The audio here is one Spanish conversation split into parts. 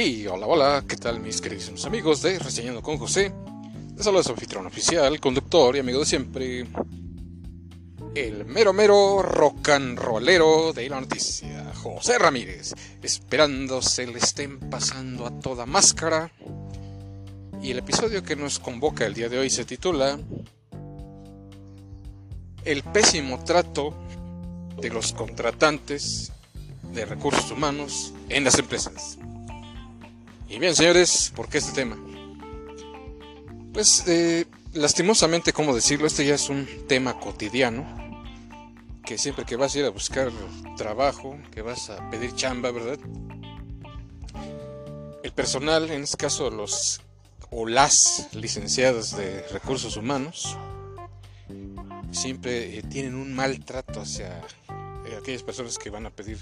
Sí, hola, hola, ¿qué tal mis queridos amigos de Reseñando con José? Les saluda su anfitrión oficial, conductor y amigo de siempre, el mero mero rock and rollero de la noticia, José Ramírez, esperando se le estén pasando a toda máscara. Y el episodio que nos convoca el día de hoy se titula El pésimo trato de los contratantes de recursos humanos en las empresas. Y bien, señores, ¿por qué este tema? Pues, eh, lastimosamente, como decirlo, este ya es un tema cotidiano. Que siempre que vas a ir a buscar trabajo, que vas a pedir chamba, ¿verdad? El personal, en este caso los o las licenciadas de recursos humanos, siempre eh, tienen un maltrato hacia eh, aquellas personas que van a pedir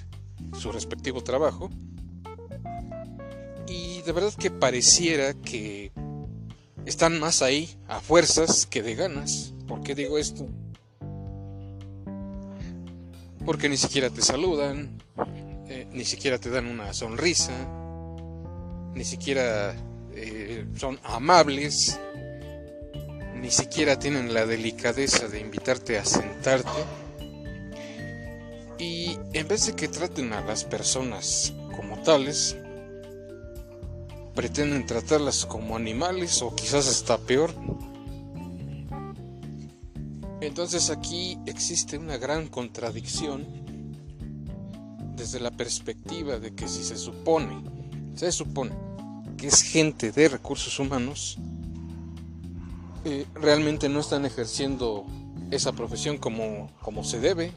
su respectivo trabajo y de verdad que pareciera que están más ahí a fuerzas que de ganas. ¿Por qué digo esto? Porque ni siquiera te saludan, eh, ni siquiera te dan una sonrisa, ni siquiera eh, son amables, ni siquiera tienen la delicadeza de invitarte a sentarte. Y en vez de que traten a las personas como tales, pretenden tratarlas como animales o quizás hasta peor. Entonces aquí existe una gran contradicción desde la perspectiva de que si se supone, se supone que es gente de recursos humanos, eh, realmente no están ejerciendo esa profesión como, como se debe.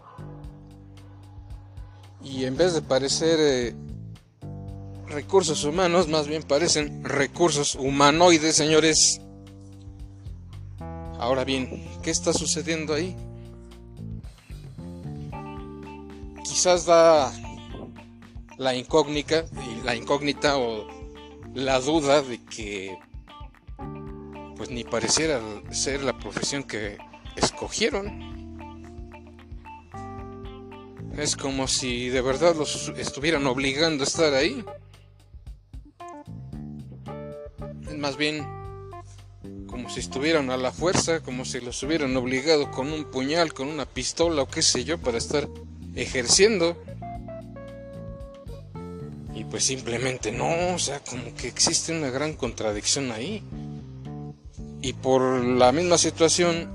Y en vez de parecer eh, recursos humanos, más bien parecen recursos humanoides, señores. Ahora bien, ¿qué está sucediendo ahí? Quizás da la incógnita, la incógnita o la duda de que pues ni pareciera ser la profesión que escogieron. Es como si de verdad los estuvieran obligando a estar ahí. Más bien como si estuvieran a la fuerza, como si los hubieran obligado con un puñal, con una pistola o qué sé yo para estar ejerciendo. Y pues simplemente no, o sea, como que existe una gran contradicción ahí. Y por la misma situación,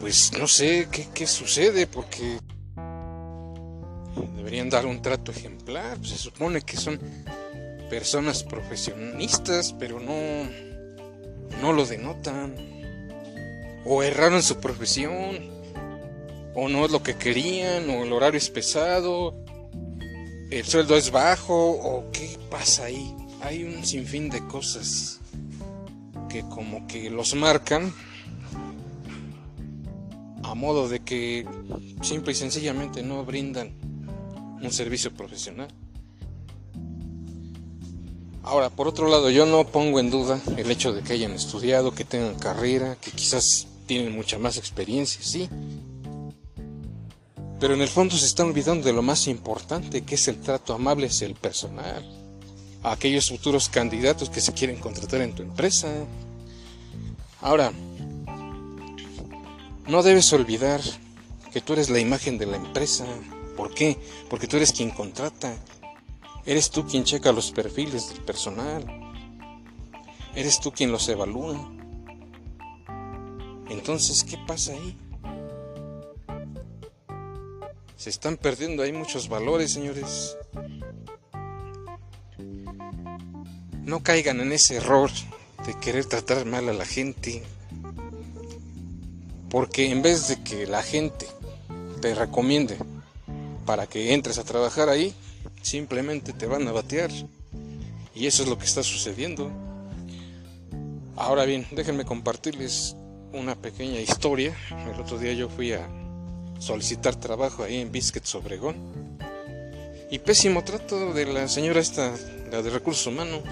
pues no sé qué, qué sucede, porque deberían dar un trato ejemplar. se supone que son personas profesionistas, pero no, no lo denotan. O erraron su profesión, o no es lo que querían, o el horario es pesado, el sueldo es bajo, o qué pasa ahí. Hay un sinfín de cosas que como que los marcan a modo de que simple y sencillamente no brindan un servicio profesional. Ahora, por otro lado, yo no pongo en duda el hecho de que hayan estudiado, que tengan carrera, que quizás tienen mucha más experiencia, sí. Pero en el fondo se están olvidando de lo más importante, que es el trato amable hacia el personal, a aquellos futuros candidatos que se quieren contratar en tu empresa. Ahora, no debes olvidar que tú eres la imagen de la empresa. ¿Por qué? Porque tú eres quien contrata, Eres tú quien checa los perfiles del personal. Eres tú quien los evalúa. Entonces, ¿qué pasa ahí? Se están perdiendo ahí muchos valores, señores. No caigan en ese error de querer tratar mal a la gente. Porque en vez de que la gente te recomiende para que entres a trabajar ahí, simplemente te van a batear. Y eso es lo que está sucediendo. Ahora bien, déjenme compartirles una pequeña historia. El otro día yo fui a solicitar trabajo ahí en Biscuits Obregón. Y pésimo trato de la señora esta, la de recursos humanos.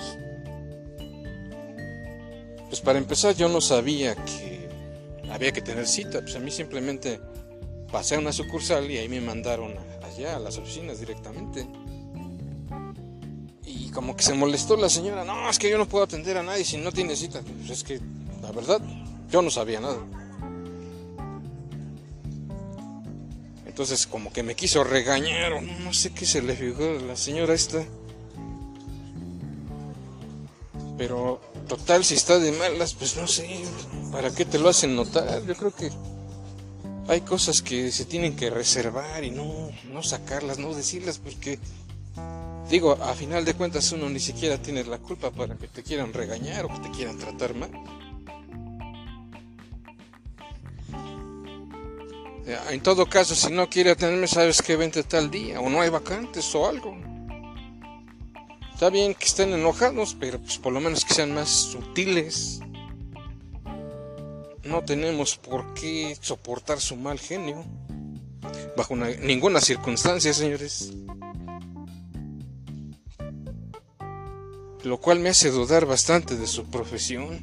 Pues para empezar yo no sabía que había que tener cita. Pues a mí simplemente pasé a una sucursal y ahí me mandaron allá a las oficinas directamente. Como que se molestó la señora. No, es que yo no puedo atender a nadie si no tiene cita. Pues es que, la verdad, yo no sabía nada. Entonces como que me quiso regañar o no sé qué se le fijó la señora esta. Pero total, si está de malas, pues no sé, ¿para qué te lo hacen notar? Yo creo que hay cosas que se tienen que reservar y no, no sacarlas, no decirlas, porque digo, a final de cuentas uno ni siquiera tiene la culpa para que te quieran regañar o que te quieran tratar mal. En todo caso, si no quiere atenderme, sabes que vente tal día, o no hay vacantes o algo. Está bien que estén enojados, pero pues por lo menos que sean más sutiles. No tenemos por qué soportar su mal genio. Bajo ninguna circunstancia, señores. Lo cual me hace dudar bastante de su profesión.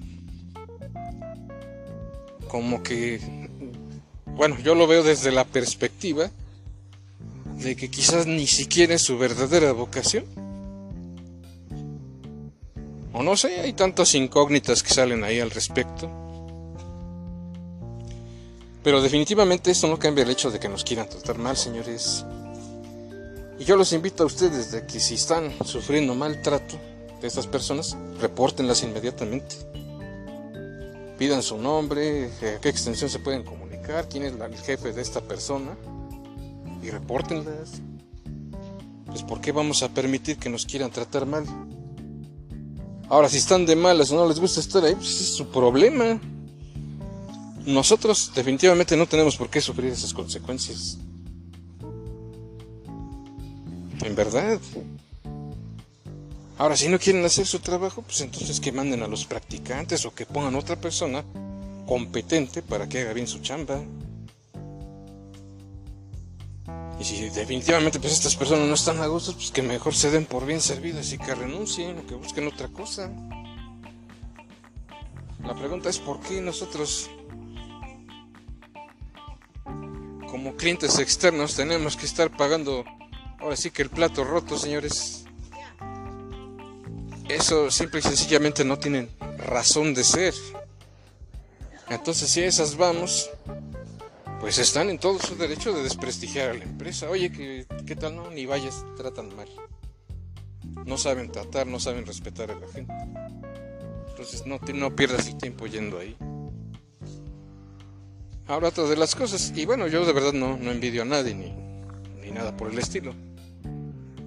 Como que bueno, yo lo veo desde la perspectiva de que quizás ni siquiera es su verdadera vocación. O no sé, hay tantas incógnitas que salen ahí al respecto. Pero definitivamente esto no cambia el hecho de que nos quieran tratar mal, señores. Y yo los invito a ustedes de que si están sufriendo maltrato estas personas, repórtenlas inmediatamente. Pidan su nombre, a qué extensión se pueden comunicar quién es el jefe de esta persona y repórtenlas. Pues ¿por qué vamos a permitir que nos quieran tratar mal? Ahora, si están de malas o no les gusta estar ahí, pues es su problema. Nosotros definitivamente no tenemos por qué sufrir esas consecuencias. En verdad. Ahora, si no quieren hacer su trabajo, pues entonces que manden a los practicantes o que pongan otra persona competente para que haga bien su chamba. Y si definitivamente pues estas personas no están a gusto, pues que mejor se den por bien servidas y que renuncien o que busquen otra cosa. La pregunta es por qué nosotros como clientes externos tenemos que estar pagando ahora sí que el plato roto, señores. Eso simple y sencillamente no tienen razón de ser. Entonces, si a esas vamos, pues están en todo su derecho de desprestigiar a la empresa. Oye, ¿qué, tal no? Ni vayas, tratan mal. No saben tratar, no saben respetar a la gente. Entonces, no, no pierdas el tiempo yendo ahí. Ahora, otra de las cosas, y bueno, yo de verdad no, no envidio a nadie ni, ni nada por el estilo.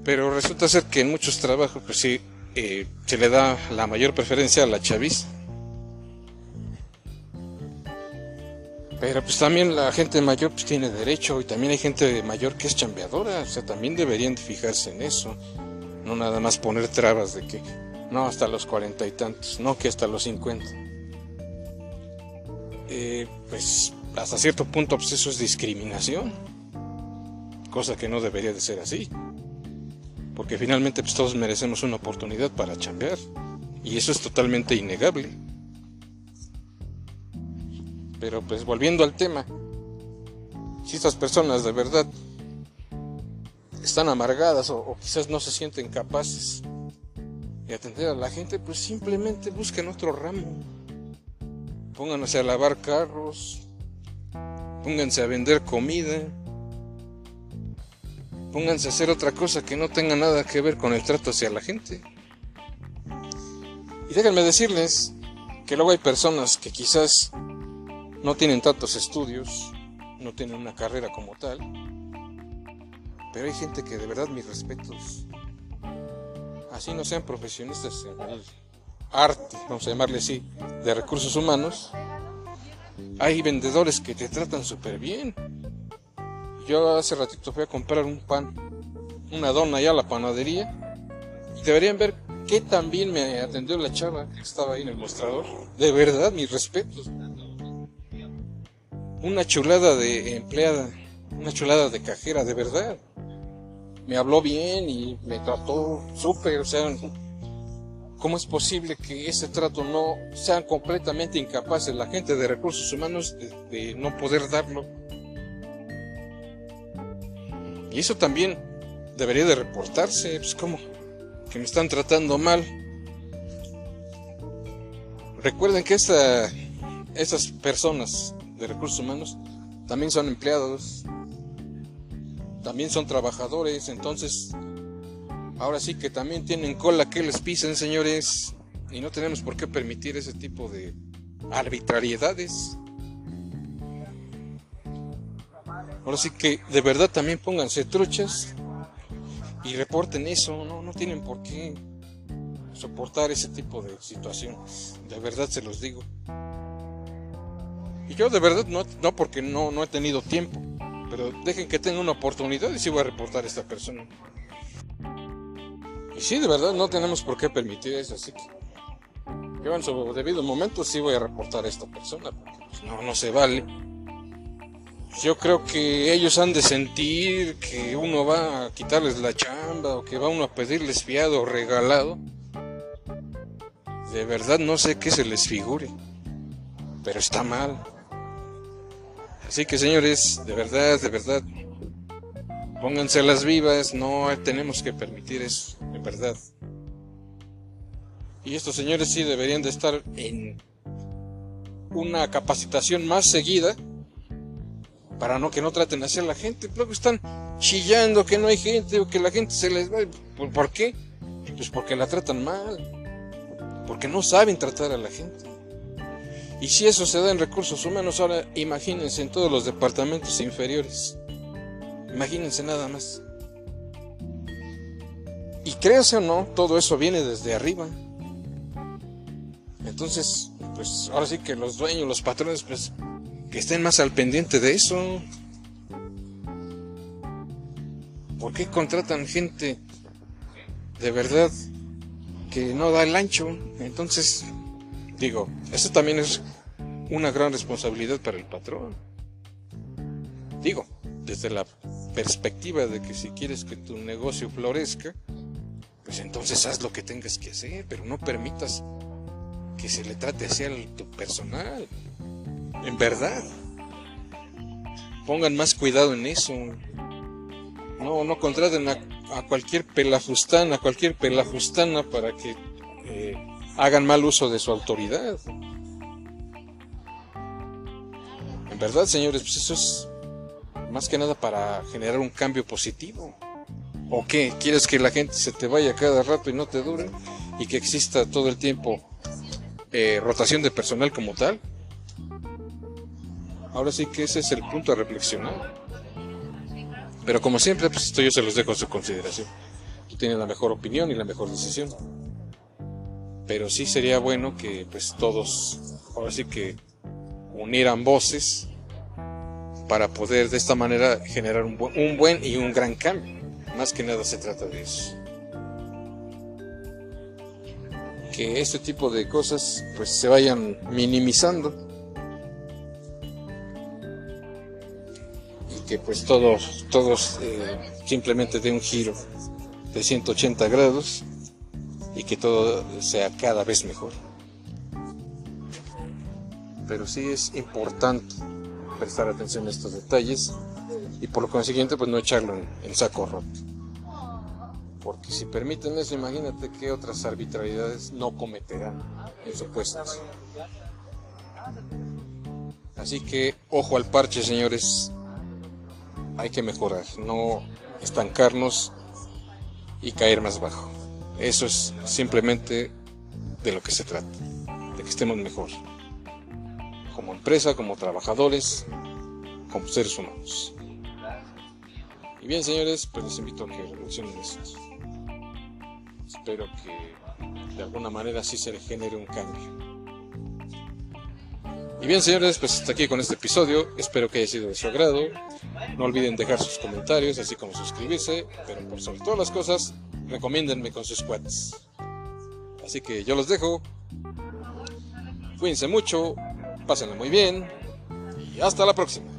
Pero resulta ser que en muchos trabajos, pues sí, eh, se le da la mayor preferencia a la chaviza Pero pues también la gente mayor pues tiene derecho y también hay gente mayor que es chambeadora, o sea, también deberían de fijarse en eso. No nada más poner trabas de que no hasta los cuarenta y tantos, no que hasta los cincuenta. Eh, pues hasta cierto punto pues eso es discriminación, cosa que no debería de ser así. Porque finalmente pues todos merecemos una oportunidad para chambear y eso es totalmente innegable. Pero pues volviendo al tema, si estas personas de verdad están amargadas o, quizás no se sienten capaces de atender a la gente, pues simplemente busquen otro ramo. Pónganse a lavar carros, pónganse a vender comida, pónganse a hacer otra cosa que no tenga nada que ver con el trato hacia la gente. Y déjenme decirles que luego hay personas que quizás no tienen tantos estudios, no tienen una carrera como tal, pero hay gente que de verdad mis respetos, así no sean profesionistas en el arte, vamos a llamarle así, de recursos humanos, hay vendedores que te tratan súper bien. Yo hace ratito fui a comprar un pan, una dona allá a la panadería, y deberían ver qué tan bien me atendió la chava que estaba ahí en el mostrador. De verdad, mis respetos una chulada de empleada, una chulada de cajera, de verdad. Me habló bien y me trató súper, o sea, ¿cómo es posible que ese trato no sean completamente incapaces la gente de recursos humanos de, no poder darlo? Y eso también debería de reportarse, pues cómo, que me están tratando mal. Recuerden que esta, estas personas de recursos humanos también son empleados, también son trabajadores, entonces ahora sí que también tienen cola que les pisen, señores, y no tenemos por qué permitir ese tipo de arbitrariedades. Ahora sí que de verdad también pónganse truchas y reporten eso, no, no tienen por qué soportar ese tipo de situaciones. De verdad se los digo. Y yo de verdad no, no porque no, no he tenido tiempo, pero dejen que tenga una oportunidad y sí voy a reportar a esta persona. Y sí, de verdad no tenemos por qué permitir eso, así que yo en su debido momento sí voy a reportar a esta persona, pues, no, no se vale. Yo creo que ellos han de sentir que uno va a quitarles la chamba o que va uno a pedirles fiado o regalado. De verdad no sé qué se les figure, pero está mal. Así que señores, de verdad, de verdad, pónganse las vivas, no tenemos que permitir eso, de verdad. Y estos señores sí deberían de estar en una capacitación más seguida para no que no traten así a la gente. Luego están chillando que no hay gente o que la gente se les va. ¿Por qué? Pues porque la tratan mal. Porque no saben tratar a la gente. Y si eso se da en recursos humanos, ahora imagínense en todos los departamentos inferiores. Imagínense nada más. Y créanse o no, todo eso viene desde arriba. Entonces, pues ahora sí que los dueños, los patrones, pues que estén más al pendiente de eso. ¿Por qué contratan gente de verdad que no da el ancho? Entonces, digo, eso también es una gran responsabilidad para el patrón. Digo, desde la perspectiva de que si quieres que tu negocio florezca, pues entonces haz lo que tengas que hacer, pero no permitas que se le trate así a tu personal. En verdad. Pongan más cuidado en eso. No, no contraten a, cualquier pelafustana, a cualquier pelafustana para que eh, hagan mal uso de su autoridad. En verdad, señores, pues eso es más que nada para generar un cambio positivo. ¿O qué? ¿Quieres que la gente se te vaya cada rato y no te dure? ¿Y que exista todo el tiempo eh, rotación de personal como tal? Ahora sí que ese es el punto a reflexionar. Pero como siempre, pues esto yo se los dejo a su consideración. Tú tienes la mejor opinión y la mejor decisión. Pero sí sería bueno que pues todos, ahora sí que unieran voces para poder de esta manera generar un un buen y un gran cambio. Más que nada se trata de eso. Que este tipo de cosas pues se vayan minimizando que pues todos, todos eh, simplemente de un giro de 180 grados y que todo sea cada vez mejor. Pero sí es importante prestar atención a estos detalles y por lo consiguiente pues no echarlo en, saco roto. Porque si permiten eso, imagínate qué otras arbitrariedades no cometerán en su puestos. Así que ojo al parche, señores hay que mejorar, no estancarnos y caer más bajo. Eso es simplemente de lo que se trata, de que estemos mejor, como empresa, como trabajadores, como seres humanos. Y bien, señores, pues les invito a que reflexionen esto. Espero que de alguna manera sí se le genere un cambio. Bien, señores, pues hasta aquí con este episodio. Espero que haya sido de su agrado. No olviden dejar sus comentarios, así como suscribirse. Pero por sobre todas las cosas, recomiéndenme con sus cuates. Así que yo los dejo. Cuídense mucho, pásenlo muy bien y hasta la próxima.